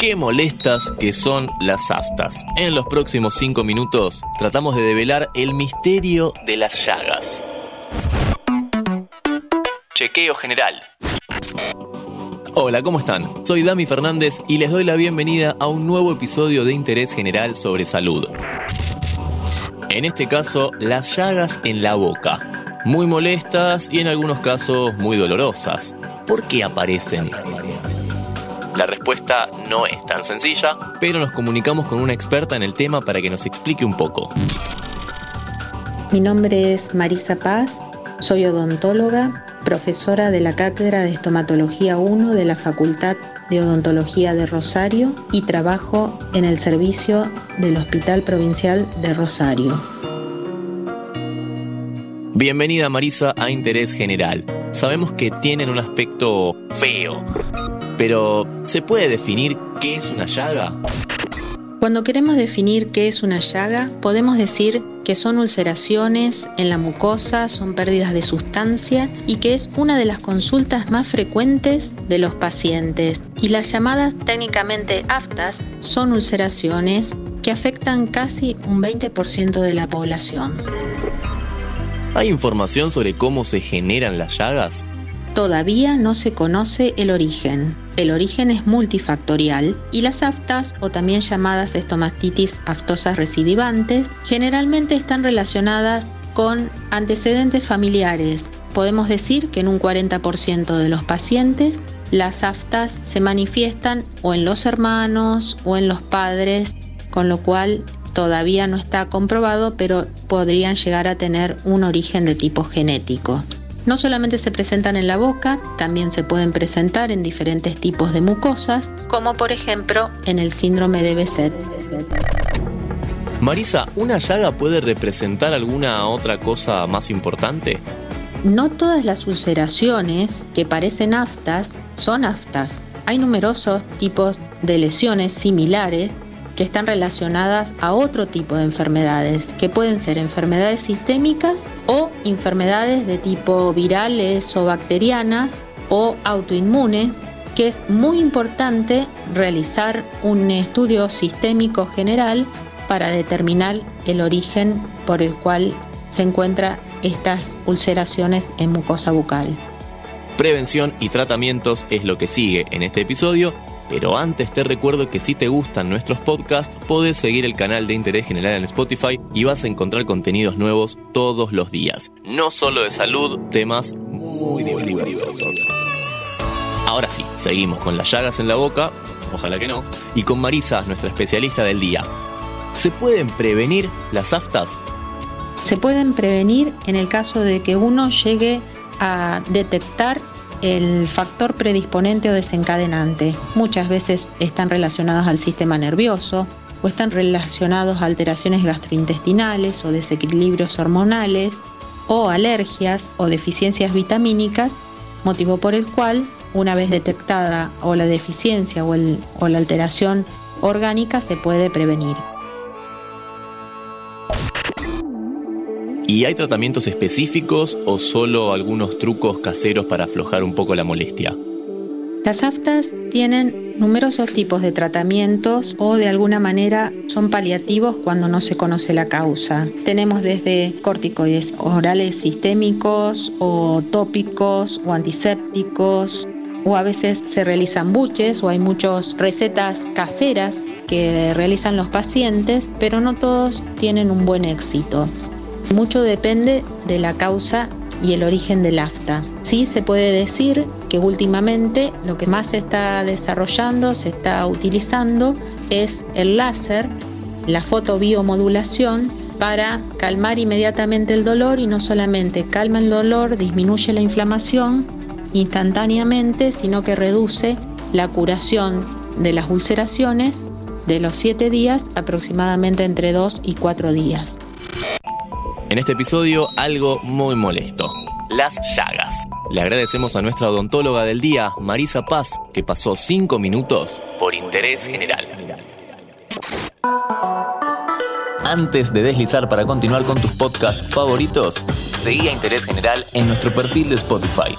qué molestas que son las aftas. En los próximos 5 minutos tratamos de develar el misterio de las llagas. Chequeo general. Hola, ¿cómo están? Soy Dami Fernández y les doy la bienvenida a un nuevo episodio de Interés General sobre Salud. En este caso, las llagas en la boca. Muy molestas y en algunos casos muy dolorosas. ¿Por qué aparecen? La respuesta no es tan sencilla, pero nos comunicamos con una experta en el tema para que nos explique un poco. Mi nombre es Marisa Paz, soy odontóloga, profesora de la Cátedra de Estomatología 1 de la Facultad de Odontología de Rosario y trabajo en el servicio del Hospital Provincial de Rosario. Bienvenida Marisa a Interés General. Sabemos que tienen un aspecto feo, pero ¿se puede definir qué es una llaga? Cuando queremos definir qué es una llaga, podemos decir que son ulceraciones en la mucosa, son pérdidas de sustancia y que es una de las consultas más frecuentes de los pacientes. Y las llamadas técnicamente aftas son ulceraciones que afectan casi un 20% de la población. ¿Hay información sobre cómo se generan las llagas? Todavía no se conoce el origen. El origen es multifactorial y las aftas, o también llamadas estomatitis aftosas recidivantes, generalmente están relacionadas con antecedentes familiares. Podemos decir que en un 40% de los pacientes las aftas se manifiestan o en los hermanos o en los padres, con lo cual todavía no está comprobado, pero podrían llegar a tener un origen de tipo genético. No solamente se presentan en la boca, también se pueden presentar en diferentes tipos de mucosas, como por ejemplo en el síndrome de Besset. Marisa, ¿una llaga puede representar alguna otra cosa más importante? No todas las ulceraciones que parecen aftas son aftas. Hay numerosos tipos de lesiones similares que están relacionadas a otro tipo de enfermedades, que pueden ser enfermedades sistémicas o enfermedades de tipo virales o bacterianas o autoinmunes, que es muy importante realizar un estudio sistémico general para determinar el origen por el cual se encuentran estas ulceraciones en mucosa bucal. Prevención y tratamientos es lo que sigue en este episodio pero antes te recuerdo que si te gustan nuestros podcasts, podés seguir el canal de Interés General en Spotify y vas a encontrar contenidos nuevos todos los días. No solo de salud, temas muy divertidos. Ahora sí, seguimos con las llagas en la boca, ojalá que no, y con Marisa, nuestra especialista del día. ¿Se pueden prevenir las aftas? Se pueden prevenir en el caso de que uno llegue a detectar el factor predisponente o desencadenante. Muchas veces están relacionados al sistema nervioso o están relacionados a alteraciones gastrointestinales o desequilibrios hormonales o alergias o deficiencias vitamínicas, motivo por el cual, una vez detectada o la deficiencia o, o la alteración orgánica, se puede prevenir. ¿Y hay tratamientos específicos o solo algunos trucos caseros para aflojar un poco la molestia? Las aftas tienen numerosos tipos de tratamientos o de alguna manera son paliativos cuando no se conoce la causa. Tenemos desde corticoides orales sistémicos o tópicos o antisépticos o a veces se realizan buches o hay muchas recetas caseras que realizan los pacientes, pero no todos tienen un buen éxito. Mucho depende de la causa y el origen del afta. Sí se puede decir que últimamente lo que más se está desarrollando, se está utilizando, es el láser, la fotobiomodulación, para calmar inmediatamente el dolor y no solamente calma el dolor, disminuye la inflamación instantáneamente, sino que reduce la curación de las ulceraciones de los 7 días aproximadamente entre 2 y 4 días. En este episodio, algo muy molesto. Las llagas. Le agradecemos a nuestra odontóloga del día, Marisa Paz, que pasó 5 minutos por interés general. Antes de deslizar para continuar con tus podcasts favoritos, seguí a Interés General en nuestro perfil de Spotify.